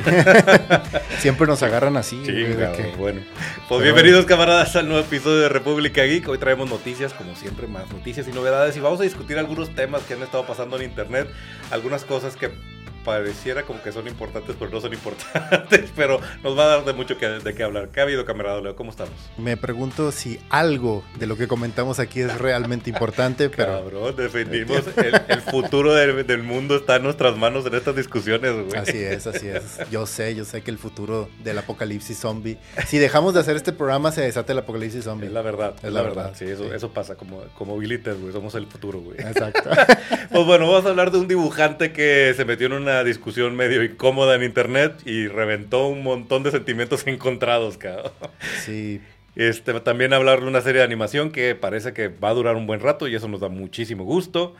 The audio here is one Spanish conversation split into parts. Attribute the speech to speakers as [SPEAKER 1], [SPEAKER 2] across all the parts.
[SPEAKER 1] Siempre nos agarran así.
[SPEAKER 2] Sí, bueno. Pues bienvenidos camaradas al nuevo episodio de República Geek. Hoy traemos noticias, como siempre, más noticias y novedades. Y vamos a discutir algunos temas que han estado pasando en internet. Algunas cosas que pareciera como que son importantes, pero no son importantes, pero nos va a dar de mucho que, de qué hablar. ¿Qué ha habido, camarada Leo? ¿Cómo estamos?
[SPEAKER 1] Me pregunto si algo de lo que comentamos aquí es realmente importante, pero...
[SPEAKER 2] Cabrón, defendimos el, futuro del, mundo está en nuestras manos en estas discusiones, güey.
[SPEAKER 1] Así es, así es. Yo sé, yo sé que el futuro del apocalipsis zombie... Si dejamos de hacer este programa, se desata el apocalipsis zombie.
[SPEAKER 2] Es la verdad, es la, verdad. Sí, eso, eso pasa, como, como Billy güey, somos el futuro, güey.
[SPEAKER 1] Exacto.
[SPEAKER 2] pues bueno, vamos a hablar de un dibujante que se metió en una discusión medio incómoda en internet y reventó un montón de sentimientos encontrados, cabrón.
[SPEAKER 1] Sí.
[SPEAKER 2] Este, también hablar de una serie de animación que parece que va a durar un buen rato y eso nos da muchísimo gusto.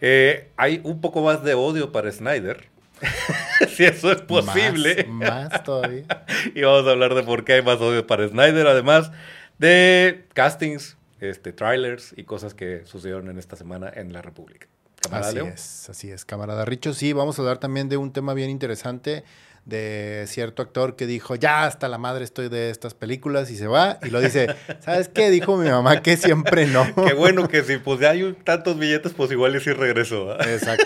[SPEAKER 2] Eh, hay un poco más de odio para Snyder. si eso es posible.
[SPEAKER 1] Más, todavía.
[SPEAKER 2] y vamos a hablar de por qué hay más odio para Snyder, además de castings, este, trailers y cosas que sucedieron en esta semana en la República
[SPEAKER 1] así es, así es, camarada Richo. Sí, vamos a hablar también de un tema bien interesante de cierto actor que dijo, ya hasta la madre estoy de estas películas y se va y lo dice, ¿sabes qué? Dijo mi mamá que siempre no.
[SPEAKER 2] Qué bueno que si pues ya hay tantos billetes, pues igual y sí regresó.
[SPEAKER 1] Exacto.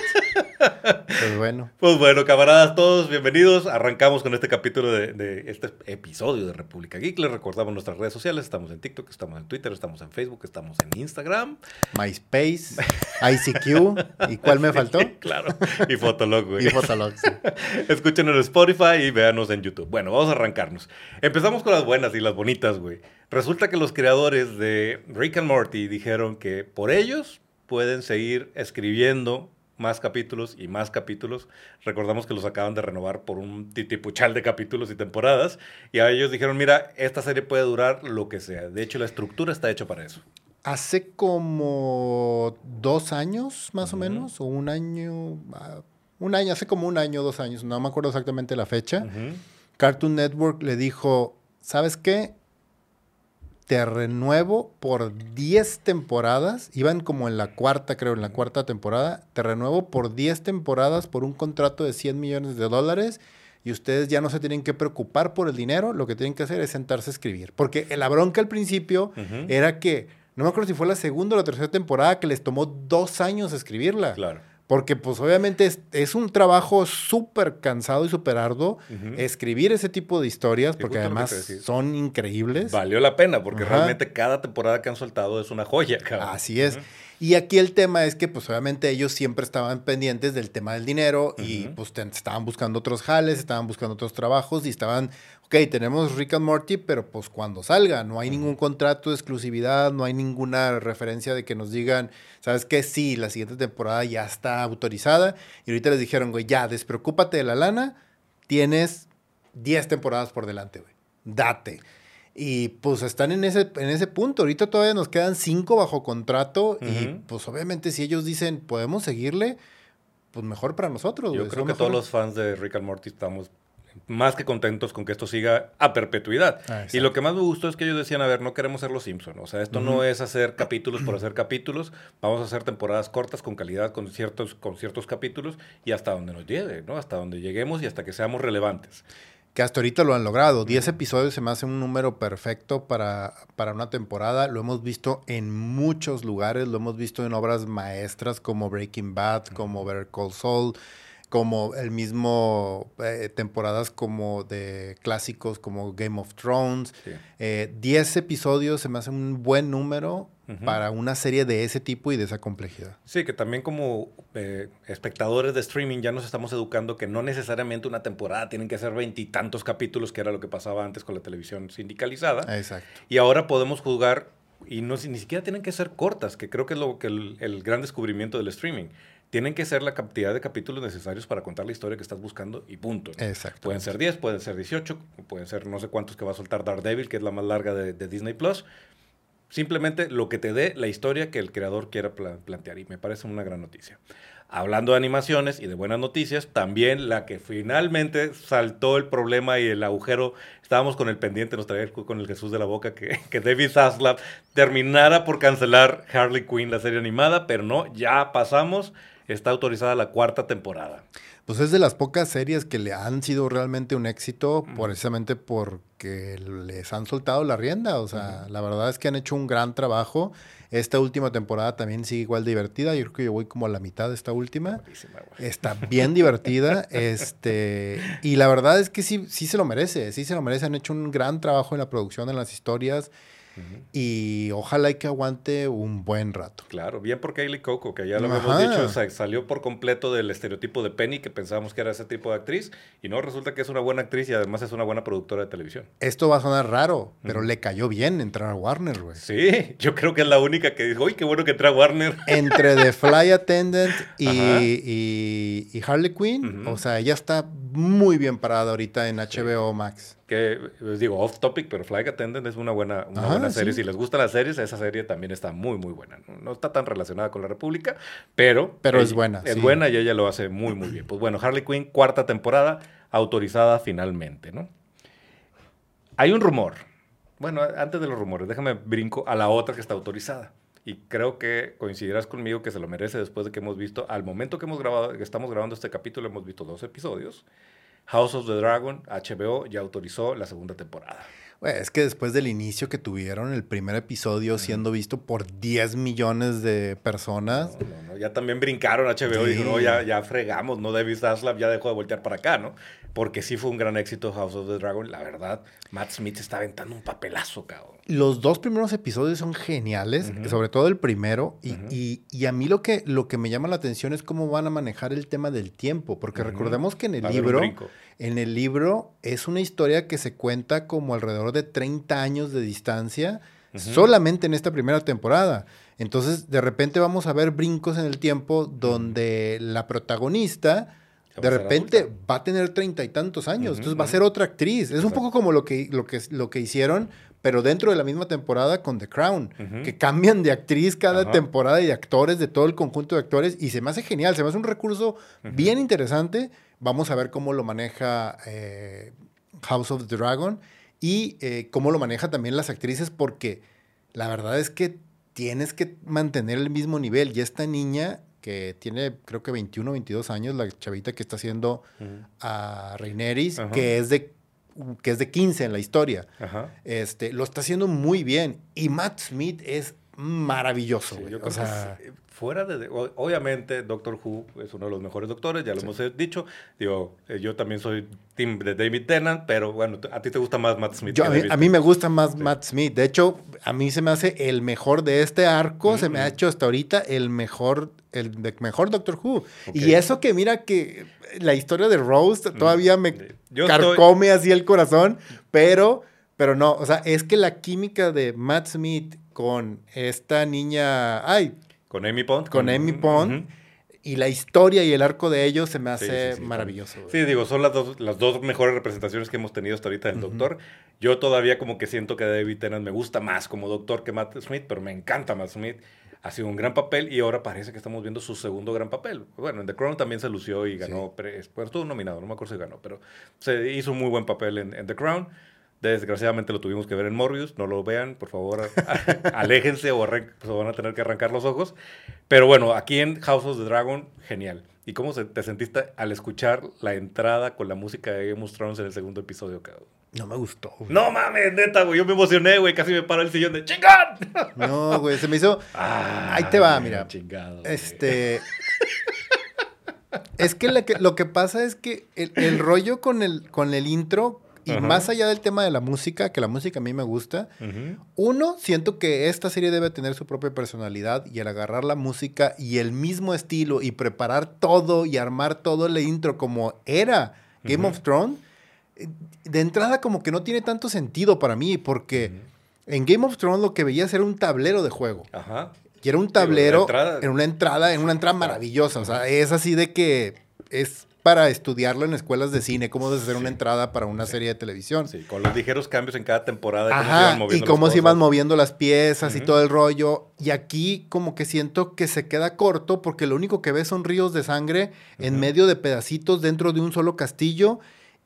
[SPEAKER 1] Pues bueno.
[SPEAKER 2] Pues bueno, camaradas, todos bienvenidos. Arrancamos con este capítulo de, este episodio de República Geek. Les recordamos nuestras redes sociales. Estamos en TikTok, estamos en Twitter, estamos en Facebook, estamos en Instagram.
[SPEAKER 1] MySpace, ICQ. ¿Y cuál me faltó?
[SPEAKER 2] claro. Y Fotolog, güey.
[SPEAKER 1] Y Fotolog, sí.
[SPEAKER 2] Escuchen en Spotify y véanos en YouTube. Bueno, vamos a arrancarnos. Empezamos con las buenas y las bonitas, güey. Resulta que los creadores de Rick and Morty dijeron que por ellos pueden seguir escribiendo más capítulos y más capítulos. Recordamos que los acaban de renovar por un titipuchal de capítulos y temporadas. Y a ellos dijeron, mira, esta serie puede durar lo que sea. De hecho, la estructura está hecha para eso.
[SPEAKER 1] Hace como dos años, más o menos, o un año, ah, un año, hace como un año, dos años, no me acuerdo exactamente la fecha. Cartoon Network le dijo, ¿sabes qué? Te renuevo por 10 temporadas. Iban como en la cuarta, creo, en la cuarta temporada. Te renuevo por 10 temporadas por un contrato de 100 millones de dólares. Y ustedes ya no se tienen que preocupar por el dinero. Lo que tienen que hacer es sentarse a escribir. Porque la bronca al principio era que, no me acuerdo si fue la segunda o la tercera temporada, que les tomó dos años escribirla.
[SPEAKER 2] Claro.
[SPEAKER 1] Porque pues obviamente es, un trabajo súper cansado y súper arduo escribir ese tipo de historias, porque además son increíbles.
[SPEAKER 2] Valió la pena, porque realmente cada temporada que han soltado es una joya, cabrón.
[SPEAKER 1] Así es. Y aquí el tema es que pues obviamente ellos siempre estaban pendientes del tema del dinero y pues estaban buscando otros jales, estaban buscando otros trabajos y estaban ok, tenemos Rick and Morty, pero pues cuando salga, no hay ningún contrato de exclusividad, no hay ninguna referencia de que nos digan, ¿sabes qué? Sí, la siguiente temporada ya está autorizada. Y ahorita les dijeron, güey, ya, despreocúpate de la lana, tienes 10 temporadas por delante, güey. Date. Y pues están en ese, en ese punto. Ahorita todavía nos quedan 5 bajo contrato. Y pues obviamente si ellos dicen, podemos seguirle, pues mejor para nosotros.
[SPEAKER 2] Yo creo que todos los fans de Rick and Morty estamos más que contentos con que esto siga a perpetuidad. Ah, y lo que más me gustó es que ellos decían, a ver, no queremos ser los Simpsons. O sea, esto no es hacer capítulos por hacer capítulos. Vamos a hacer temporadas cortas con calidad, con ciertos, con ciertos capítulos y hasta donde nos llegue, ¿no? Hasta donde lleguemos y hasta que seamos relevantes.
[SPEAKER 1] Que hasta ahorita lo han logrado. Diez episodios se me hace un número perfecto para, para una temporada. Lo hemos visto en muchos lugares. Lo hemos visto en obras maestras como Breaking Bad, como Better Call Saul como el mismo eh, temporadas como de clásicos como Game of Thrones. 10 eh, episodios se me hace un buen número para una serie de ese tipo y de esa complejidad.
[SPEAKER 2] Sí, que también como eh, espectadores de streaming ya nos estamos educando que no necesariamente una temporada tienen que ser veintitantos capítulos, que era lo que pasaba antes con la televisión sindicalizada.
[SPEAKER 1] Exacto.
[SPEAKER 2] Y ahora podemos jugar y no ni siquiera tienen que ser cortas, que creo que es lo que el gran descubrimiento del streaming tienen que ser la cantidad de capítulos necesarios para contar la historia que estás buscando y punto.
[SPEAKER 1] Exacto.
[SPEAKER 2] Pueden ser 10, pueden ser 18, pueden ser no sé cuántos que va a soltar Daredevil, que es la más larga de, Disney Plus. Simplemente lo que te dé la historia que el creador quiera plantear y me parece una gran noticia. Hablando de animaciones y de buenas noticias, también la que finalmente saltó el problema y el agujero, estábamos con el pendiente, nos traía con el Jesús de la Boca, que, que David Zaslav terminara por cancelar Harley Quinn, la serie animada, pero no, ya pasamos está autorizada la cuarta temporada.
[SPEAKER 1] Pues es de las pocas series que le han sido realmente un éxito, precisamente porque les han soltado la rienda. O sea, la verdad es que han hecho un gran trabajo. Esta última temporada también sigue igual divertida. Yo creo que yo voy como a la mitad de esta última. Está bien divertida. este, y la verdad es que sí, sí se lo merece. Sí se lo merece. Han hecho un gran trabajo en la producción, en las historias. Y ojalá y que aguante un buen rato.
[SPEAKER 2] Claro, bien por Kaylee Coco, que ya lo hemos dicho, salió por completo del estereotipo de Penny, que pensábamos que era ese tipo de actriz, y no, resulta que es una buena actriz y además es una buena productora de televisión.
[SPEAKER 1] Esto va a sonar raro, pero le cayó bien entrar a Warner, güey.
[SPEAKER 2] Sí, yo creo que es la única que dijo, uy, qué bueno que entra a Warner.
[SPEAKER 1] Entre The Fly Attendant y, y, Harley Quinn, o sea, ella está muy bien parada ahorita en HBO Max
[SPEAKER 2] que les digo off topic, pero Flight Attendant es una buena, una buena serie. Si les gustan las series, esa serie también está muy, muy buena. No, está tan relacionada con la República, pero...
[SPEAKER 1] Pero es buena.
[SPEAKER 2] Es buena y ella lo hace muy, muy bien. Pues bueno, Harley Quinn, cuarta temporada, autorizada finalmente, ¿no? Hay un rumor. Bueno, antes de los rumores, déjame brinco a la otra que está autorizada. Y creo que coincidirás conmigo que se lo merece después de que hemos visto, al momento que hemos grabado, que estamos grabando este capítulo, hemos visto dos episodios. House of the Dragon, HBO, ya autorizó la segunda temporada.
[SPEAKER 1] es que después del inicio que tuvieron, el primer episodio siendo visto por 10 millones de personas.
[SPEAKER 2] No, no, ya también brincaron HBO y dijeron, no, ya, ya fregamos, no David Zaslav ya dejó de voltear para acá, ¿no? Porque sí fue un gran éxito House of the Dragon. La verdad, Matt Smith está aventando un papelazo, cabrón.
[SPEAKER 1] Los dos primeros episodios son geniales, sobre todo el primero. Y, y, a mí lo que, lo que me llama la atención es cómo van a manejar el tema del tiempo. Porque recordemos que en el libro, en el libro es una historia que se cuenta como alrededor de 30 años de distancia, solamente en esta primera temporada. Entonces, de repente vamos a ver brincos en el tiempo donde la protagonista de repente va a tener treinta y tantos años, entonces va a ser otra actriz. Es un poco como lo que, lo, que, lo que hicieron, pero dentro de la misma temporada con The Crown, que cambian de actriz cada temporada y de actores, de todo el conjunto de actores, y se me hace genial, se me hace un recurso bien interesante. Vamos a ver cómo lo maneja eh, House of the Dragon y eh, cómo lo maneja también las actrices, porque la verdad es que tienes que mantener el mismo nivel. Y esta niña que tiene creo que 21, 22 años, la chavita que está haciendo a Reineris, que es de que es de 15 en la historia. Este, lo está haciendo muy bien y Matt Smith es maravilloso. o sea,
[SPEAKER 2] fuera de, obviamente Doctor Who es uno de los mejores doctores, ya lo hemos dicho. Digo, eh, yo también soy team de David Tennant, pero bueno, a ti te gusta más Matt Smith.
[SPEAKER 1] a, mí, me gusta más Matt Smith. De hecho, a mí se me hace el mejor de este arco, se me ha hecho hasta ahorita el mejor el mejor Doctor Who. Y eso que mira que la historia de Rose todavía me carcome así el corazón, pero pero no, o sea, es que la química de Matt Smith con esta niña, ay,
[SPEAKER 2] con Amy Pond.
[SPEAKER 1] Con Amy Pond. Y la historia y el arco de ellos se me hace maravilloso.
[SPEAKER 2] Sí, digo, son las dos, las dos mejores representaciones que hemos tenido hasta ahorita del Doctor. Yo todavía como que siento que David Tennant me gusta más como Doctor que Matt Smith, pero me encanta Matt Smith. Ha sido un gran papel y ahora parece que estamos viendo su segundo gran papel. Bueno, en The Crown también se lució y ganó, pero estuvo nominado, no me acuerdo si ganó, pero se hizo un muy buen papel en, en The Crown. Desgraciadamente lo tuvimos que ver en Morbius, no lo vean, por favor, aléjense o se van a tener que arrancar los ojos. Pero bueno, aquí en House of the Dragon, genial. ¿Y cómo te sentiste al escuchar la entrada con la música de Game of Thrones en el segundo episodio, cabrón?
[SPEAKER 1] No me gustó.
[SPEAKER 2] No mames, neta, güey. Yo me emocioné, güey. Casi me paro el sillón de chingón.
[SPEAKER 1] No, güey. Se me hizo. Ah, Ahí te va, mira. Chingado. Este. es que, lo que pasa es que el, el rollo con el, con el intro y más allá del tema de la música, que la música a mí me gusta, uno, siento que esta serie debe tener su propia personalidad y al agarrar la música y el mismo estilo y preparar todo y armar todo el intro como era Game of Thrones, eh, de entrada como que no tiene tanto sentido para mí porque en Game of Thrones lo que veías era un tablero de juego. Ajá. Y era un tablero en una entrada, en una entrada maravillosa. O sea, es así de que es para estudiarlo en escuelas de cine, cómo hacer una entrada para una serie de televisión.
[SPEAKER 2] Sí, con los ligeros cambios en cada temporada.
[SPEAKER 1] Ajá, y cómo se iban moviendo las piezas y todo el rollo. Y aquí como que siento que se queda corto porque lo único que ves son ríos de sangre en medio de pedacitos dentro de un solo castillo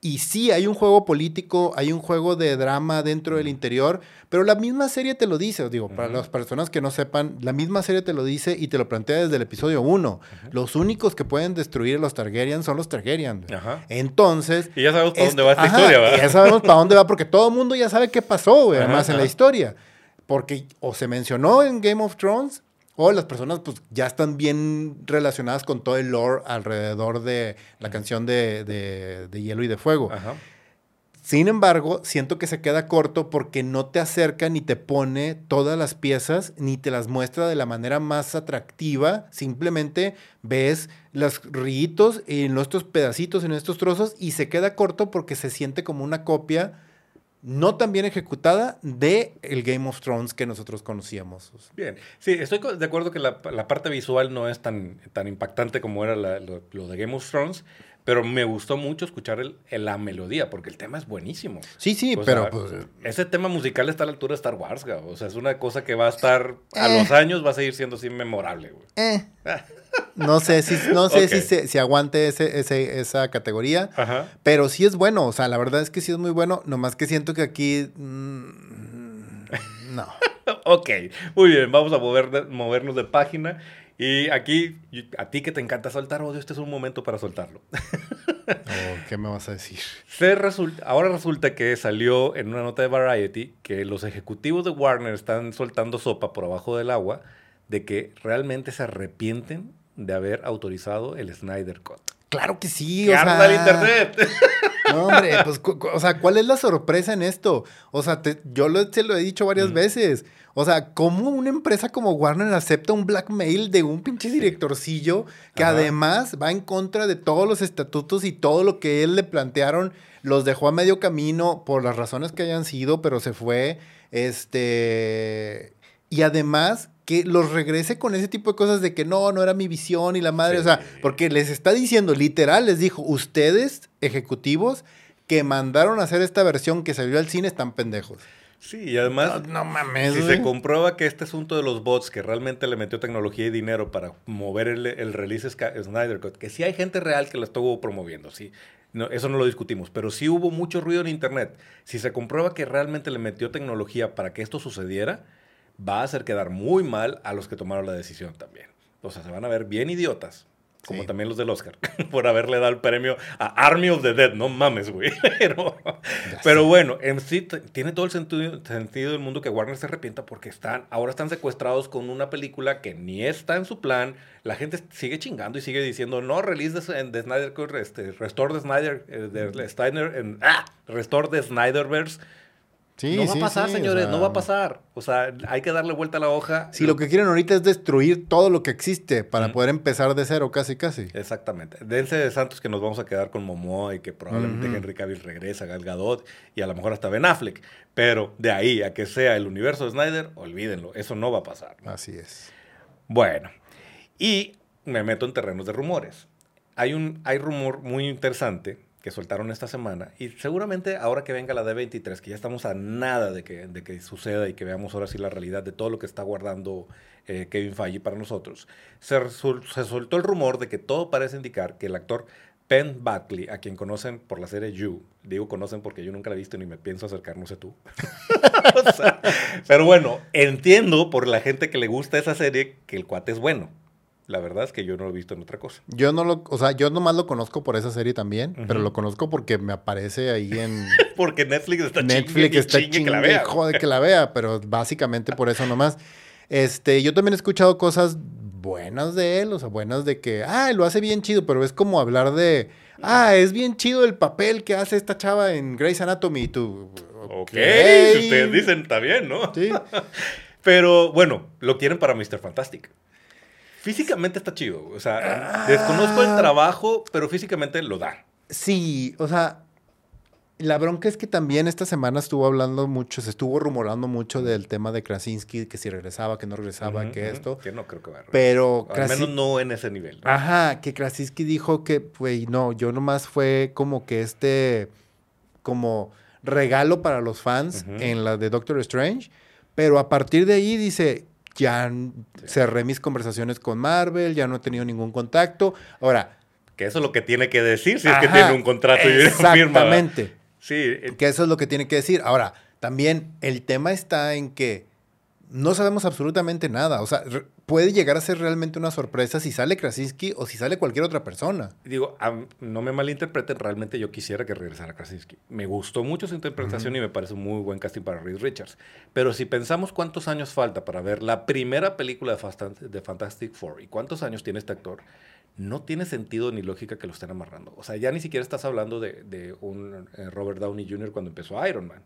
[SPEAKER 1] Y sí, hay un juego político, hay un juego de drama dentro del interior, pero la misma serie te lo dice, digo, para las personas que no sepan, la misma serie te lo dice y te lo plantea desde el episodio 1. Los únicos que pueden destruir a los Targaryen son los Targaryen. Entonces...
[SPEAKER 2] Y ya sabemos para dónde va esta historia, ¿verdad?
[SPEAKER 1] ya sabemos para dónde va, porque todo el mundo ya sabe qué pasó, güey, además en la historia. Porque o se mencionó en Game of Thrones o las personas pues ya están bien relacionadas con todo el lore alrededor de la canción de, de, Hielo y de Fuego. Sin embargo, siento que se queda corto porque no te acerca ni te pone todas las piezas, ni te las muestra de la manera más atractiva. Simplemente ves los ríos en estos pedacitos, en estos trozos, y se queda corto porque se siente como una copia no tan bien ejecutada de el Game of Thrones que nosotros conocíamos.
[SPEAKER 2] Bien, sí, estoy de acuerdo que la, parte visual no es tan, tan impactante como era lo, de Game of Thrones, pero me gustó mucho escuchar el, la melodía, porque el tema es buenísimo.
[SPEAKER 1] Sí, sí, pero... pues,
[SPEAKER 2] ese tema musical está a la altura de Star Wars, O sea, es una cosa que va a estar, a los eh. años va a seguir siendo así memorable, güey.
[SPEAKER 1] Eh. No sé si, no sé si, si aguante ese, ese, esa categoría, pero sí es bueno. O sea, la verdad es que sí es muy bueno. Nomás que siento que aquí. Mm, no.
[SPEAKER 2] ok, muy bien. Vamos a mover, movernos de página. Y aquí, a ti que te encanta soltar odio, este es un momento para soltarlo.
[SPEAKER 1] Oh, ¿Qué me vas a decir?
[SPEAKER 2] Se resulta, ahora resulta que salió en una nota de Variety que los ejecutivos de Warner están soltando sopa por abajo del agua de que realmente se arrepienten de haber autorizado el Snyder Cut.
[SPEAKER 1] Claro que sí,
[SPEAKER 2] o sea... el internet!
[SPEAKER 1] No, hombre, pues, o sea, ¿cuál es la sorpresa en esto? O sea, yo lo, te lo he dicho varias mm. veces. O sea, ¿cómo una empresa como Warner acepta un blackmail de un pinche directorcillo que además va en contra de todos los estatutos y todo lo que él le plantearon? Los dejó a medio camino por las razones que hayan sido, pero se fue. Este. Y además que los regrese con ese tipo de cosas de que no, no era mi visión y la madre, o sea, porque les está diciendo, literal, les dijo, ustedes, ejecutivos, que mandaron a hacer esta versión que salió al cine están pendejos.
[SPEAKER 2] Sí, y además,
[SPEAKER 1] no, mames,
[SPEAKER 2] si se comprueba que este asunto de los bots, que realmente le metió tecnología y dinero para mover el, el release Snyder Cut, que sí hay gente real que lo estuvo promoviendo, sí, no, eso no lo discutimos, pero sí hubo mucho ruido en Internet. Si se comprueba que realmente le metió tecnología para que esto sucediera, va a hacer quedar muy mal a los que tomaron la decisión también. O sea, se van a ver bien idiotas, como también los del Oscar, por haberle dado el premio a Army of the Dead. No mames, güey. Pero, bueno, en sí tiene todo el sentido, sentido del mundo que Warner se arrepienta porque están, ahora están secuestrados con una película que ni está en su plan. La gente sigue chingando y sigue diciendo, no, release de, Snyder, este, restore de Snyder, eh, de, Steiner, en, ah, restore de Snyderverse no va a pasar, señores, no va a pasar. O sea, hay que darle vuelta a la hoja.
[SPEAKER 1] Si lo que quieren ahorita es destruir todo lo que existe para poder empezar de cero, casi, casi.
[SPEAKER 2] Exactamente. Dense de Santos que nos vamos a quedar con Momoa y que probablemente Henry Cavill regresa, Gal Gadot y a lo mejor hasta Ben Affleck. Pero de ahí a que sea el universo de Snyder, olvídenlo. Eso no va a pasar.
[SPEAKER 1] Así es.
[SPEAKER 2] Bueno, y me meto en terrenos de rumores. Hay un hay rumor muy interesante que soltaron esta semana. Y seguramente ahora que venga la D23, que ya estamos a nada de que, de que suceda y que veamos ahora sí la realidad de todo lo que está guardando eh, Kevin Feige para nosotros, se, se, soltó el rumor de que todo parece indicar que el actor Penn Buckley, a quien conocen por la serie You, digo conocen porque yo nunca la he visto ni me pienso acercar, no sé tú. pero bueno, entiendo por la gente que le gusta esa serie que el cuate es bueno. La verdad es que yo no lo he visto en otra cosa.
[SPEAKER 1] Yo no lo, o sea, yo nomás lo conozco por esa serie también, pero lo conozco porque me aparece ahí en
[SPEAKER 2] porque Netflix está
[SPEAKER 1] Netflix está chingue, que la vea. Joder, que la vea, pero básicamente por eso nomás. Este, yo también he escuchado cosas buenas de él, o sea, buenas de que, ah, lo hace bien chido, pero es como hablar de, ah, es bien chido el papel que hace esta chava en Grey's Anatomy y tú.
[SPEAKER 2] Ok, si ustedes dicen, está bien, ¿no?
[SPEAKER 1] Sí.
[SPEAKER 2] pero bueno, lo quieren para Mr. Fantastic. Físicamente está chido. O sea, desconozco el ah. trabajo, pero físicamente lo da.
[SPEAKER 1] Sí, o sea, la bronca es que también esta semana estuvo hablando mucho, se estuvo rumorando mucho del tema de Krasinski, que si regresaba, que no regresaba, que esto.
[SPEAKER 2] Que no creo que vaya a
[SPEAKER 1] Pero
[SPEAKER 2] Al menos no en ese nivel.
[SPEAKER 1] Ajá, que Krasinski dijo que, pues, no, yo nomás fue como que este, como regalo para los fans en la de Doctor Strange. Pero a partir de ahí dice, ya cerré mis conversaciones con Marvel, ya no he tenido ningún contacto. Ahora,
[SPEAKER 2] Que eso es lo que tiene que decir si es que tiene un contrato y una firma.
[SPEAKER 1] Exactamente.
[SPEAKER 2] Sí. eh,
[SPEAKER 1] Que eso es lo que tiene que decir. Ahora, también el tema está en que no sabemos absolutamente nada. O sea, puede llegar a ser realmente una sorpresa si sale Krasinski o si sale cualquier otra persona.
[SPEAKER 2] Digo, no me malinterpreten, realmente yo quisiera que regresara Krasinski. Me gustó mucho su interpretación y me parece un muy buen casting para Reed Richards. Pero si pensamos cuántos años falta para ver la primera película de, Fast- de Fantastic Four y cuántos años tiene este actor, no tiene sentido ni lógica que lo estén amarrando. O sea, ya ni siquiera estás hablando de, de un eh, Robert Downey Jr. cuando empezó Iron Man.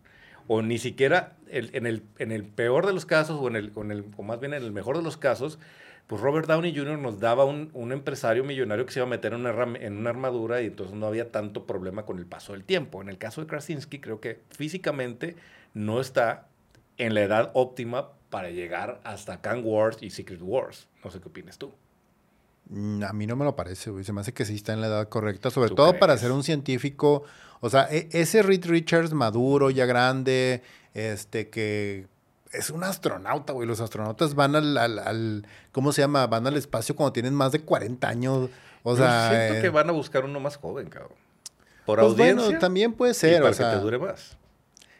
[SPEAKER 2] O ni siquiera el- en, el, en el peor de los casos, o, en el, o más bien en el mejor de los casos, pues Robert Downey Jr. nos daba un, un empresario millonario que se iba a meter en una, en una armadura y entonces no había tanto problema con el paso del tiempo. En el caso de Krasinski, creo que físicamente no está en la edad óptima para llegar hasta Kang Wars y Secret Wars. No sé qué opinas tú.
[SPEAKER 1] Mm, A mí no me lo parece, güey. Se me hace que sí está en la edad correcta, sobre
[SPEAKER 2] ¿Tú
[SPEAKER 1] todo para ser un científico. O sea, e- ese Reed Richards maduro, ya grande, este que es un astronauta, güey. Los astronautas van al, al- al- ¿cómo se llama? Van al espacio cuando tienen más de 40 años. O
[SPEAKER 2] Yo
[SPEAKER 1] sea,
[SPEAKER 2] siento
[SPEAKER 1] eh,
[SPEAKER 2] que van a buscar uno más joven, cabrón. Por
[SPEAKER 1] pues
[SPEAKER 2] audiencia.
[SPEAKER 1] bueno, también puede
[SPEAKER 2] y
[SPEAKER 1] ser,
[SPEAKER 2] para
[SPEAKER 1] o sea,
[SPEAKER 2] que te dure más.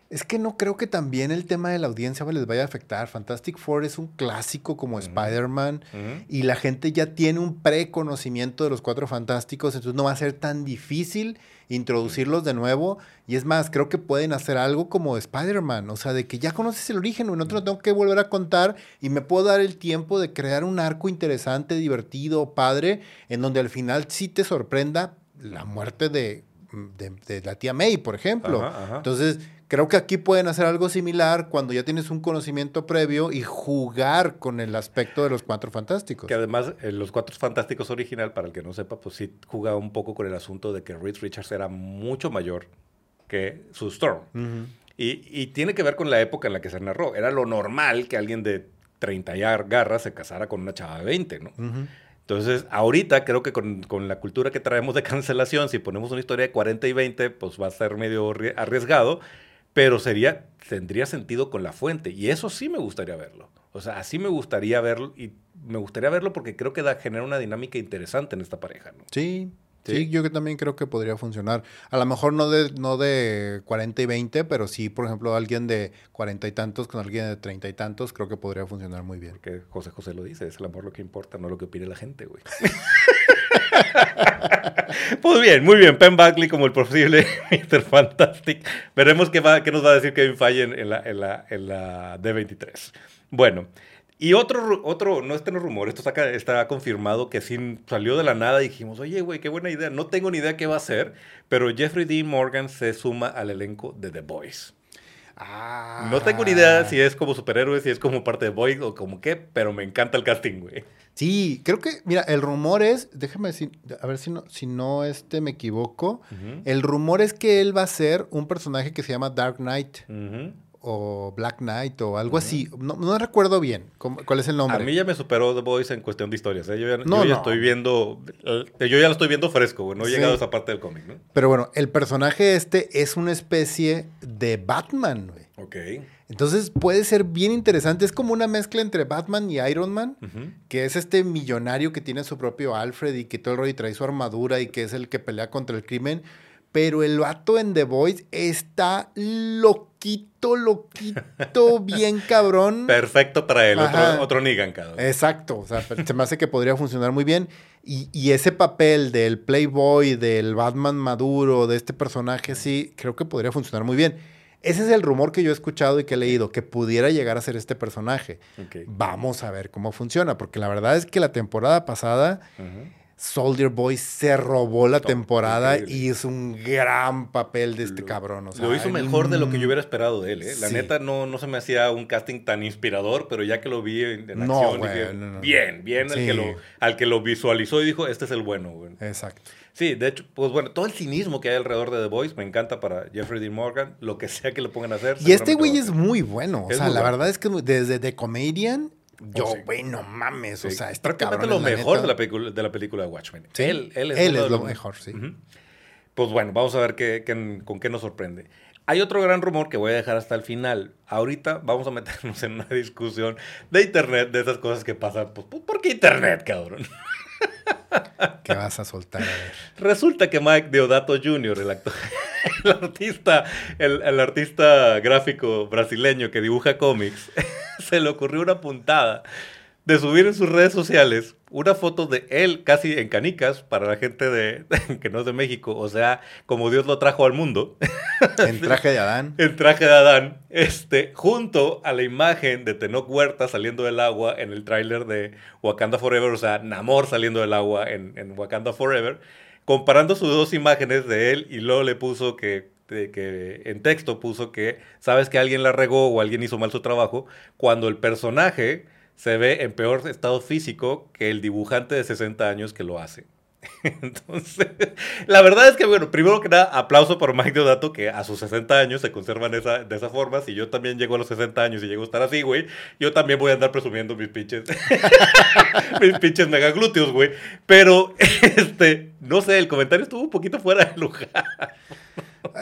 [SPEAKER 1] Es que no creo que también el tema de la audiencia les vaya a afectar. Fantastic Four es un clásico como Spider-Man. Y la gente ya tiene un preconocimiento de los cuatro fantásticos, entonces no va a ser tan difícil introducirlos de nuevo. Y es más, creo que pueden hacer algo como Spider-Man, o sea, de que ya conoces el origen, no te lo tengo que volver a contar y me puedo dar el tiempo de crear un arco interesante, divertido, padre, en donde al final sí te sorprenda la muerte de, de- de la tía May, por ejemplo.
[SPEAKER 2] Ajá, ajá.
[SPEAKER 1] Entonces, creo que aquí pueden hacer algo similar cuando ya tienes un conocimiento previo y jugar con el aspecto de los cuatro fantásticos.
[SPEAKER 2] Que además, eh, Los Cuatro Fantásticos original, para el que no sepa, pues sí jugaba un poco con el asunto de que Reed Richards era mucho mayor que su Storm. Y, y tiene que ver con la época en la que se narró. Era lo normal que alguien de 30 y garras se casara con una chava de 20, ¿no? Entonces, ahorita creo que con, con la cultura que traemos de cancelación, si ponemos una historia de 40 y 20, pues va a ser medio arri- arriesgado, pero sería, tendría sentido con la fuente. Y eso sí me gustaría verlo. O sea, así me gustaría verlo y me gustaría verlo porque creo que da, genera una dinámica interesante en esta pareja, ¿no?
[SPEAKER 1] Sí,
[SPEAKER 2] Sí.
[SPEAKER 1] sí, yo también creo que podría funcionar. A lo mejor no de, no de 40 y 20, pero sí, por ejemplo, alguien de 40 y tantos con alguien de 30 y tantos, creo que podría funcionar muy bien.
[SPEAKER 2] Porque José José lo dice, es el amor lo que importa, no lo que opine la gente, güey. pues bien, muy bien. Penn Buckley como el posible Mr. Fantastic. Veremos qué, va, qué nos va a decir Kevin Feige en, en la, en, la, en la D23. Bueno, y otro, otro no este no es rumor, esto está, está confirmado que sí salió de la nada y dijimos, oye, güey, qué buena idea. No tengo ni idea qué va a hacer, pero Jeffrey Dean Morgan se suma al elenco de The Boys.
[SPEAKER 1] Ah.
[SPEAKER 2] No tengo ni idea si es como superhéroe, si es como parte de Boys o como qué, pero me encanta el casting, güey.
[SPEAKER 1] Sí, creo que, mira, el rumor es, déjame decir, a ver si no, si no este, me equivoco. El rumor es que él va a ser un personaje que se llama Dark Knight
[SPEAKER 2] Ujú.
[SPEAKER 1] O Black Knight o algo así. No, no recuerdo bien cómo- cuál es el nombre.
[SPEAKER 2] A mí ya me superó The Boys en cuestión de historias. ¿eh? Yo ya,
[SPEAKER 1] No,
[SPEAKER 2] yo ya
[SPEAKER 1] no.
[SPEAKER 2] estoy viendo. eh, Yo ya lo estoy viendo fresco, güey. No he
[SPEAKER 1] Sí.
[SPEAKER 2] llegado a esa parte del cómic, ¿no?
[SPEAKER 1] Pero bueno, el personaje este es una especie de Batman, güey.
[SPEAKER 2] Ok.
[SPEAKER 1] Entonces puede ser bien interesante. Es como una mezcla entre Batman y Iron Man, que es este millonario que tiene su propio Alfred y que todo el rollo trae su armadura y que es el que pelea contra el crimen. Pero el vato en The Voice está loquito, loquito, bien cabrón.
[SPEAKER 2] Perfecto para él.
[SPEAKER 1] Ajá.
[SPEAKER 2] Otro, otro Negan, cabrón.
[SPEAKER 1] Exacto, o sea, se me hace que podría funcionar muy bien. Y, y ese papel del Playboy, del Batman maduro, de este personaje, sí, creo que podría funcionar muy bien. Ese es el rumor que yo he escuchado y que he leído, que pudiera llegar a ser este personaje. Vamos a ver cómo funciona, porque la verdad es que la temporada pasada. Soldier Boy se robó la temporada
[SPEAKER 2] increíble.
[SPEAKER 1] y hizo un gran papel de este
[SPEAKER 2] Lo-
[SPEAKER 1] cabrón. o sea,
[SPEAKER 2] lo hizo mejor de lo que yo hubiera esperado de él, ¿eh? La
[SPEAKER 1] Sí.
[SPEAKER 2] neta no, no se me hacía un casting tan inspirador, pero ya que lo vi en, en
[SPEAKER 1] No,
[SPEAKER 2] acción,
[SPEAKER 1] güey,
[SPEAKER 2] dije,
[SPEAKER 1] no, no.
[SPEAKER 2] bien, bien, al,
[SPEAKER 1] Sí.
[SPEAKER 2] que lo, al que lo visualizó y dijo, este es el bueno, güey.
[SPEAKER 1] Exacto.
[SPEAKER 2] Sí, de hecho, pues bueno, todo el cinismo que hay alrededor de The Voice me encanta para Jeffrey Dean Morgan, lo que sea que le pongan a hacer.
[SPEAKER 1] Y este güey es muy bueno. O
[SPEAKER 2] Es
[SPEAKER 1] sea,
[SPEAKER 2] muy
[SPEAKER 1] la verdad es que desde The Comedian, yo, güey, no mames. O sea,
[SPEAKER 2] prácticamente
[SPEAKER 1] cabrón
[SPEAKER 2] lo
[SPEAKER 1] es la
[SPEAKER 2] mejor de la, película, de la película de Watchmen.
[SPEAKER 1] Sí,
[SPEAKER 2] Él, él es,
[SPEAKER 1] él es lo mejor, sí.
[SPEAKER 2] Ujú. Pues bueno, vamos a ver qué, qué- con qué nos sorprende. Hay otro gran rumor que voy a dejar hasta el final. Ahorita vamos a meternos en una discusión de internet, de esas cosas que pasan. Pues, pues, ¿por qué internet, cabrón?
[SPEAKER 1] ¿Qué vas a soltar? A ver.
[SPEAKER 2] Resulta que Mike Deodato Jr., el actor, el artista, el, el artista gráfico brasileño que dibuja cómics, se le ocurrió una puntada de subir en sus redes sociales una foto de él casi en canicas para la gente de, que no es de México, o sea, como Dios lo trajo al mundo.
[SPEAKER 1] En traje de Adán.
[SPEAKER 2] En traje de Adán, este, junto a la imagen de Tenoch Huerta saliendo del agua en el tráiler de Wakanda Forever, o sea, Namor saliendo del agua en, en Wakanda Forever, comparando sus dos imágenes de él y luego le puso que que en texto puso que sabes que alguien la regó o alguien hizo mal su trabajo cuando el personaje se ve en peor estado físico que el dibujante de 60 años que lo hace. Entonces, la verdad es que, bueno, primero que nada, aplauso por Mike Deodato, que a sus 60 años se conservan esa, de esa forma. Si yo también llego a los 60 años y llego a estar así, güey, yo también voy a andar presumiendo mis pinches, mis pinches megaglúteos, güey. Pero, este, no sé, el comentario estuvo un poquito fuera de lugar.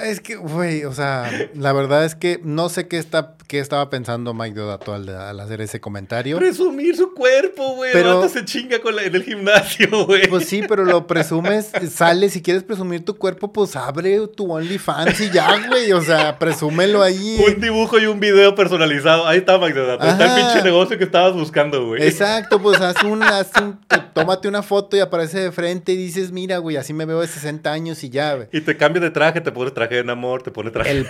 [SPEAKER 1] Es que, güey, o sea, la verdad es que no sé qué, está, qué estaba pensando Mike Deodato al, al hacer ese comentario.
[SPEAKER 2] Presumir su cuerpo, güey. Pero se chinga con en el gimnasio, güey.
[SPEAKER 1] Pues sí, pero lo presumes, sale, si quieres presumir tu cuerpo, pues abre tu OnlyFans y ya, güey. O sea, presúmelo ahí.
[SPEAKER 2] Un dibujo y un video personalizado. Ahí está Mike Deodato. Está el pinche negocio que estabas buscando, güey.
[SPEAKER 1] Exacto, pues haz un, haz un, tómate una foto y aparece de frente y dices, mira, güey, así me veo de 60 años y ya, güey.
[SPEAKER 2] Y te cambias de traje, te pones traje de amor, te pone traje.
[SPEAKER 1] El,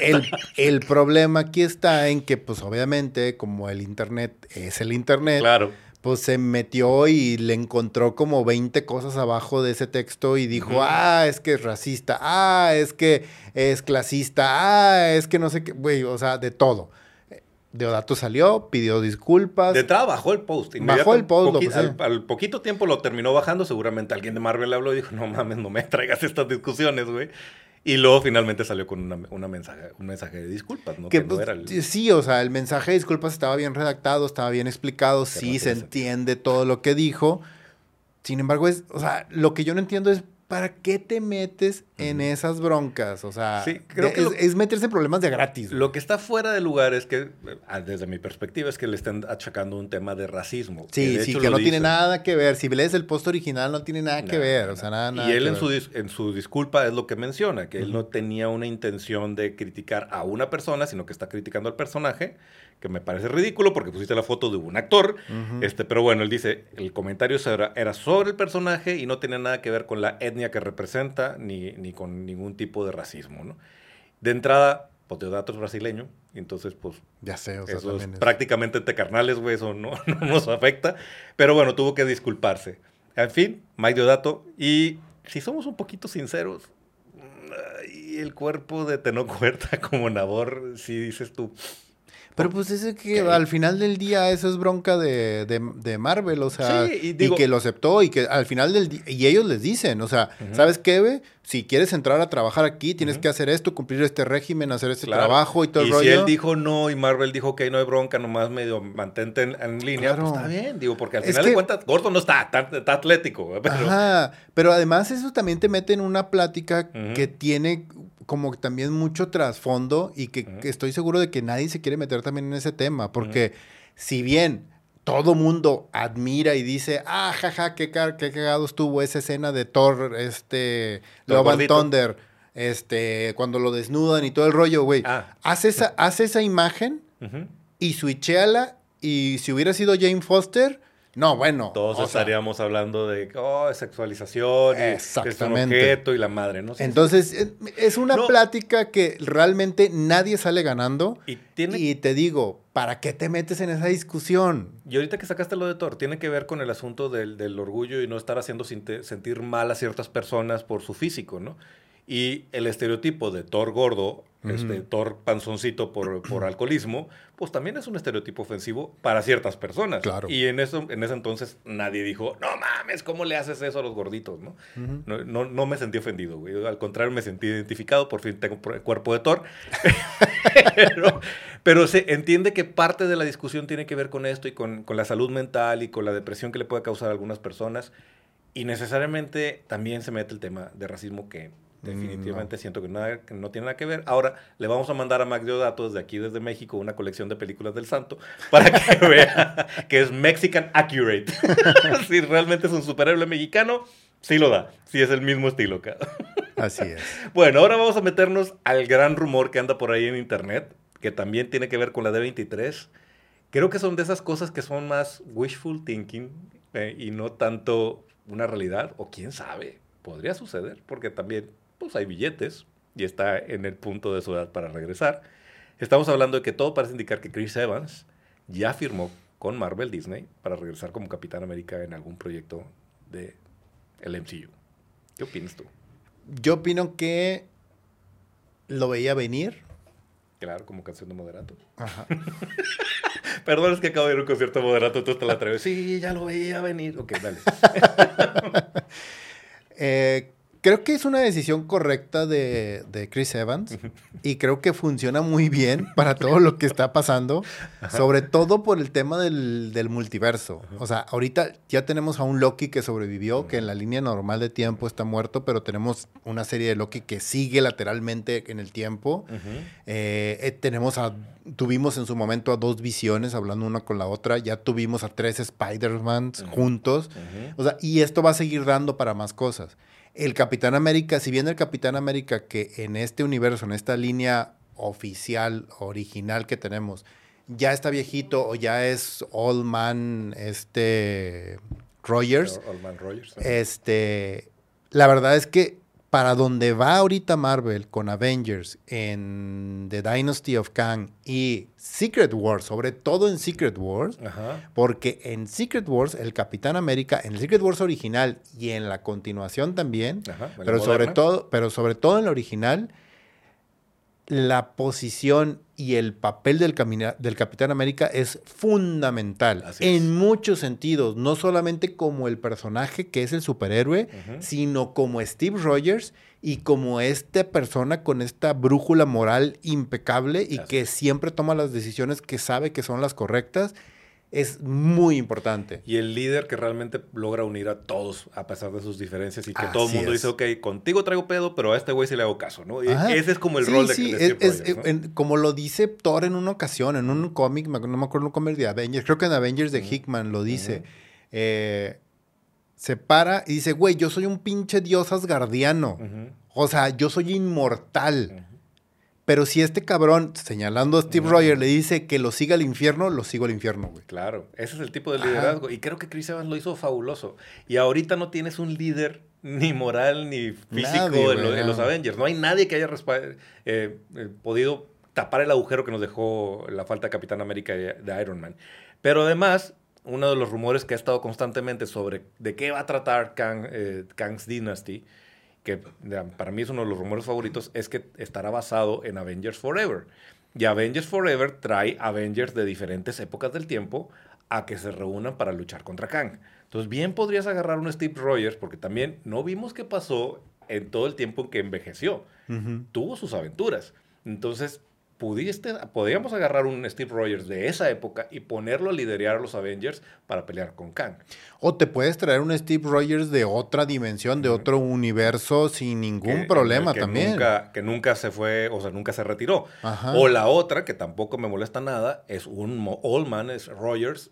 [SPEAKER 1] el, el, problema aquí está en que, pues obviamente, como el Internet es el Internet,
[SPEAKER 2] claro.
[SPEAKER 1] pues se metió y le encontró como 20 cosas abajo de ese texto y dijo, ah, es que es racista, ah, es que es clasista, ah, es que no sé qué, güey, o sea, de todo. Deodato salió, pidió disculpas.
[SPEAKER 2] De entrada bajó el post.
[SPEAKER 1] Bajó el post.
[SPEAKER 2] al, poquito tiempo lo terminó bajando. Seguramente alguien de Marvel habló y dijo, no mames, no me traigas estas discusiones, güey. Y luego finalmente salió con una, mensaje, un mensaje de disculpas, ¿no?
[SPEAKER 1] Que, pues, Sí, o sea, el mensaje de disculpas estaba bien redactado, estaba bien explicado, sí se entiende todo lo que dijo. Sin embargo, es, o sea, lo que yo no entiendo es ¿para qué te metes en esas broncas? O sea, creo que es, meterse en problemas de gratis.
[SPEAKER 2] Lo que está fuera de lugar es que, ah, desde mi perspectiva, es que le están achacando un tema de racismo.
[SPEAKER 1] Sí, sí, que no tiene nada que ver. Si lees el post original, no tiene nada que ver. O sea, nada, nada
[SPEAKER 2] Y él en su, en su disculpa es lo que menciona, que él no tenía una intención de criticar a una persona, sino que está criticando al personaje que me parece ridículo porque pusiste la foto de un actor. este, pero bueno, él dice, el comentario era, sobre el personaje y no tenía nada que ver con la etnia que representa ni, ni con ningún tipo de racismo. ¿no? De entrada, pues es brasileño, entonces pues...
[SPEAKER 1] Ya sé, o sea,
[SPEAKER 2] eso es prácticamente te carnales, güey, eso no, no, nos afecta. Pero bueno, tuvo que disculparse. En fin, Mike Deodato. Y si somos un poquito sinceros, y el cuerpo de Tenoch Huerta como Nabor, si dices tú,
[SPEAKER 1] pero pues es que al final del día eso es bronca de, de, Marvel, o sea, y, que lo aceptó y que al final del día, y ellos les dicen, o sea, ¿sabes qué, ve? Si quieres entrar a trabajar aquí, tienes que hacer esto, cumplir este régimen, hacer este trabajo y todo el rollo. Y
[SPEAKER 2] si él dijo no y Marvel dijo que no hay bronca, nomás medio mantente en, línea, pues está bien, digo, porque al final de cuentas, Gordo no está, está, atlético.
[SPEAKER 1] Pero... Ajá, pero además eso también te mete en una plática que tiene como también mucho trasfondo y que, estoy seguro de que nadie se quiere meter también en ese tema, porque si bien todo mundo admira y dice, ah, jaja, qué, qué cagado estuvo esa escena de Thor, este, Love and Thunder, este, cuando lo desnudan y todo el rollo, güey. Ah. Haz, esa, haz esa imagen y switchéala y si hubiera sido Jane Foster no, bueno.
[SPEAKER 2] Todos estaríamos hablando de oh, sexualización, y es un objeto y la madre, ¿no?
[SPEAKER 1] Entonces, es una plática que realmente nadie sale ganando. Y, y te digo, ¿para qué te metes en esa discusión?
[SPEAKER 2] Y ahorita que sacaste lo de Thor, tiene que ver con el asunto del, del orgullo y no estar haciendo sentir mal a ciertas personas por su físico, ¿no? Y el estereotipo de Thor gordo, este, Thor panzoncito por, por alcoholismo, pues también es un estereotipo ofensivo para ciertas personas.
[SPEAKER 1] Claro.
[SPEAKER 2] Y en, eso, en ese entonces nadie dijo, no mames, ¿cómo le haces eso a los gorditos? ¿no? no, no, me sentí ofendido, güey. Al contrario, me sentí identificado, por fin tengo el cuerpo de Thor. pero, pero, se entiende que parte de la discusión tiene que ver con esto y con, con la salud mental y con la depresión que le puede causar a algunas personas. Y necesariamente también se mete el tema de racismo que Definitivamente siento que, nada, que no tiene nada que ver. Ahora le vamos a mandar a Max Deodato desde aquí, desde México, una colección de películas del santo para que vea que es Mexican Accurate. si realmente es un superhéroe mexicano, sí lo da. Sí es el mismo estilo.
[SPEAKER 1] Así es.
[SPEAKER 2] Bueno, ahora vamos a meternos al gran rumor que anda por ahí en internet, que también tiene que ver con la D23. Creo que son de esas cosas que son más wishful thinking eh, y no tanto una realidad, o quién sabe, podría suceder, porque también pues, hay billetes y está en el punto de su edad para regresar. Estamos hablando de que todo parece indicar que Chris Evans ya firmó con Marvel Disney para regresar como Capitán América en algún proyecto de el MCU. ¿Qué opinas tú?
[SPEAKER 1] Yo opino que lo veía venir.
[SPEAKER 2] Claro, como canción de moderato. Ajá. Perdón, es que acabo de ir a un concierto de moderato, tú te la atreves. Sí, ya lo veía venir. Ok, dale.
[SPEAKER 1] eh, Creo que es una decisión correcta de, Chris Evans y creo que funciona muy bien para todo lo que está pasando, sobre todo por el tema del, multiverso. O sea, ahorita ya tenemos a un Loki que sobrevivió, que en la línea normal de tiempo está muerto, pero tenemos una serie de Loki que sigue lateralmente en el tiempo. Eh, eh, tenemos a, tuvimos en su momento a dos visiones hablando una con la otra, ya tuvimos a tres Spider-Man juntos. O sea, y esto va a seguir dando para más cosas el Capitán América, si bien el Capitán América que en este universo, en esta línea oficial, original que tenemos, ya está viejito o ya es Old Man, este, Rogers.
[SPEAKER 2] Old Man Rogers.
[SPEAKER 1] Este, la verdad es que para donde va ahorita Marvel con Avengers en The Dynasty of Kang y Secret Wars, sobre todo en Secret Wars, porque en Secret Wars el Capitán América, en el Secret Wars original y en la continuación también, pero sobre todo, pero sobre todo en la original, la posición y el papel del, del Capitán América es fundamental en muchos sentidos, no solamente como el personaje que es el superhéroe, sino como Steve Rogers y como esta persona con esta brújula moral impecable y que siempre toma las decisiones que sabe que son las correctas es muy importante.
[SPEAKER 2] Y el líder que realmente logra unir a todos a pesar de sus diferencias y que todo el mundo dice, ok, contigo traigo pedo, pero a este güey sí le hago caso, ¿no? Ese es como el rol de,
[SPEAKER 1] sí, es, Como lo dice Thor en una ocasión, en un cómic, no me acuerdo un cómic de Avengers, creo que en Avengers de Hickman lo dice. Eh, se para y dice, güey, yo soy un pinche dios asgardiano. O sea, yo soy inmortal. Pero si este cabrón, señalando a Steve Rogers, le dice que lo siga al infierno, lo sigo al infierno, güey.
[SPEAKER 2] Claro, ese es el tipo de liderazgo. Y creo que Chris Evans lo hizo fabuloso. Y ahorita no tienes un líder ni moral ni físico en, los Avengers. No hay nadie que haya eh, eh, podido tapar el agujero que nos dejó la falta de Capitán América de, Iron Man. Pero además, uno de los rumores que ha estado constantemente sobre de qué va a tratar Kang, eh, Kang's Dynasty que para mí es uno de los rumores favoritos, es que estará basado en Avengers Forever. Y Avengers Forever trae Avengers de diferentes épocas del tiempo a que se reúnan para luchar contra Kang. Entonces, bien podrías agarrar un Steve Rogers, porque también no vimos qué pasó en todo el tiempo en que envejeció. Tuvo sus aventuras. Entonces, pudiste, podríamos agarrar un Steve Rogers de esa época y ponerlo a liderar a los Avengers para pelear con Kang.
[SPEAKER 1] O te puedes traer un Steve Rogers de otra dimensión, de otro universo, sin ningún problema
[SPEAKER 2] que
[SPEAKER 1] también.
[SPEAKER 2] Nunca, que nunca se fue, o sea, nunca se retiró. O la otra, que tampoco me molesta nada, es un Old Man, es Rogers,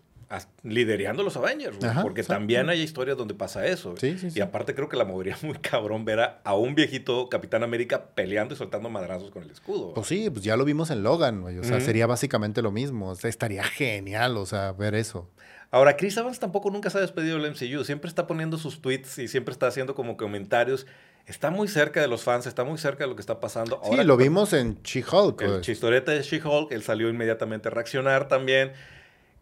[SPEAKER 2] liderando los Avengers, porque también hay historias donde pasa eso. y aparte creo que la movería muy cabrón ver a, un viejito Capitán América peleando y soltando madrazos con el escudo.
[SPEAKER 1] Pues sí, pues ya lo vimos en Logan, o sea, sería básicamente lo mismo. estaría genial, o sea, ver eso.
[SPEAKER 2] Ahora, Chris Evans tampoco nunca se ha despedido del MCU, siempre está poniendo sus tweets y siempre está haciendo como comentarios. Está muy cerca de los fans, está muy cerca de lo que está pasando.
[SPEAKER 1] sí, lo vimos en She-Hulk.
[SPEAKER 2] El chistorete de She-Hulk, él salió inmediatamente a reaccionar también.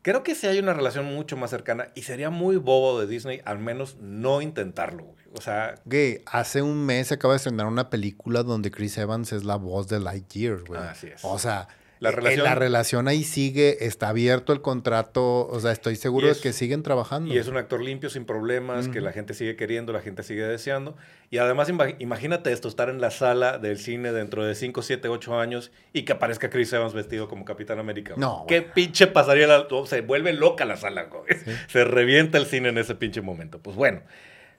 [SPEAKER 2] Creo que sí hay una relación mucho más cercana y sería muy bobo de Disney al menos no intentarlo, güey. O sea...
[SPEAKER 1] Gay, hace un mes se acaba de estrenar una película donde Chris Evans es la voz de Lightyear, güey.
[SPEAKER 2] Así es.
[SPEAKER 1] O sea, la eh, relación, la relación ahí sigue, está abierto el contrato, o sea, estoy seguro de que siguen trabajando.
[SPEAKER 2] Y es un actor limpio, sin problemas, que la gente sigue queriendo, la gente sigue deseando. Y además, imagínate esto, estar en la sala del cine dentro de 5, 7, 8 años y que aparezca Chris Evans vestido como Capitán América.
[SPEAKER 1] No.
[SPEAKER 2] ¿Qué pinche pasaría? se vuelve loca la sala, güey. Se revienta el cine en ese pinche momento. Pues bueno.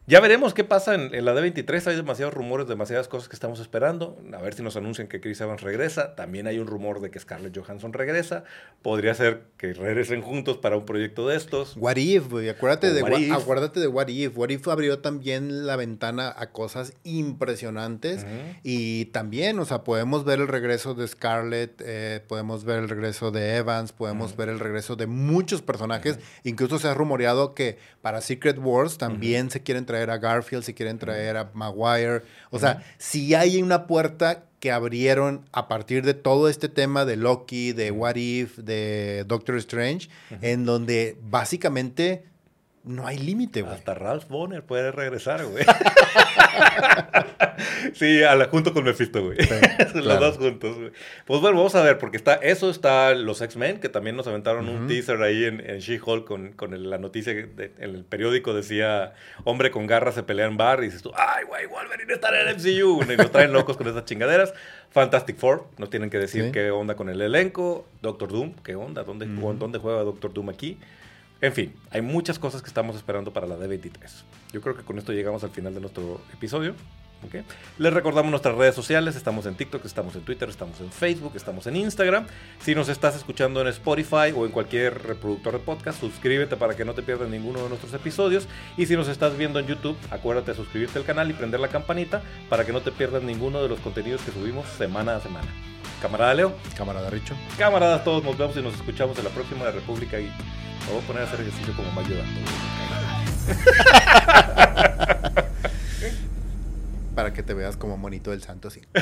[SPEAKER 2] Ya veremos qué pasa en, la D23. Hay demasiados rumores, demasiadas cosas que estamos esperando. A ver si nos anuncian que Chris Evans regresa. También hay un rumor de que Scarlett Johansson regresa. Podría ser que regresen juntos para un proyecto de estos.
[SPEAKER 1] What If, güey. Acuérdate, de, what acuérdate de What If. What If abrió también la ventana a cosas impresionantes. Y también, o sea, podemos ver el regreso de Scarlett, eh, podemos ver el regreso de Evans, podemos ver el regreso de muchos personajes. Incluso se ha rumoreado que para Secret Wars también se quieren traer a Garfield, si quieren traer a Maguire. O sea, si hay una puerta que abrieron a partir de todo este tema de Loki, de What If, de Doctor Strange, en donde básicamente no hay límite, güey.
[SPEAKER 2] Hasta Ralph Bonner puede regresar, güey. sí, junto con Mephisto, güey. Los dos juntos, güey. Pues bueno, vamos a ver, porque está eso, está los X-Men, que también nos aventaron un teaser ahí en, She-Hulk con, con la noticia en el periódico decía, hombre con garras se pelea en bar, y dices tú, ay, güey, Wolverine está en el MCU, y nos traen locos con esas chingaderas. Fantastic Four, nos tienen que decir qué onda con el elenco. Doctor Doom, qué onda, ¿dónde, ¿dónde juega Doctor Doom aquí? En fin, hay muchas cosas que estamos esperando para la D23. Yo creo que con esto llegamos al final de nuestro episodio. Les recordamos nuestras redes sociales, estamos en TikTok, estamos en Twitter, estamos en Facebook, estamos en Instagram. Si nos estás escuchando en Spotify o en cualquier reproductor de podcast, suscríbete para que no te pierdas ninguno de nuestros episodios. Y si nos estás viendo en YouTube, acuérdate de suscribirte al canal y prender la campanita para que no te pierdas ninguno de los contenidos que subimos semana a semana. Camarada Leo.
[SPEAKER 1] Camarada Richo.
[SPEAKER 2] Camaradas todos, nos vemos y nos escuchamos en la próxima de República y me voy a poner a hacer ejercicio como más llevando.
[SPEAKER 1] Para que te veas como monito del santo, sí.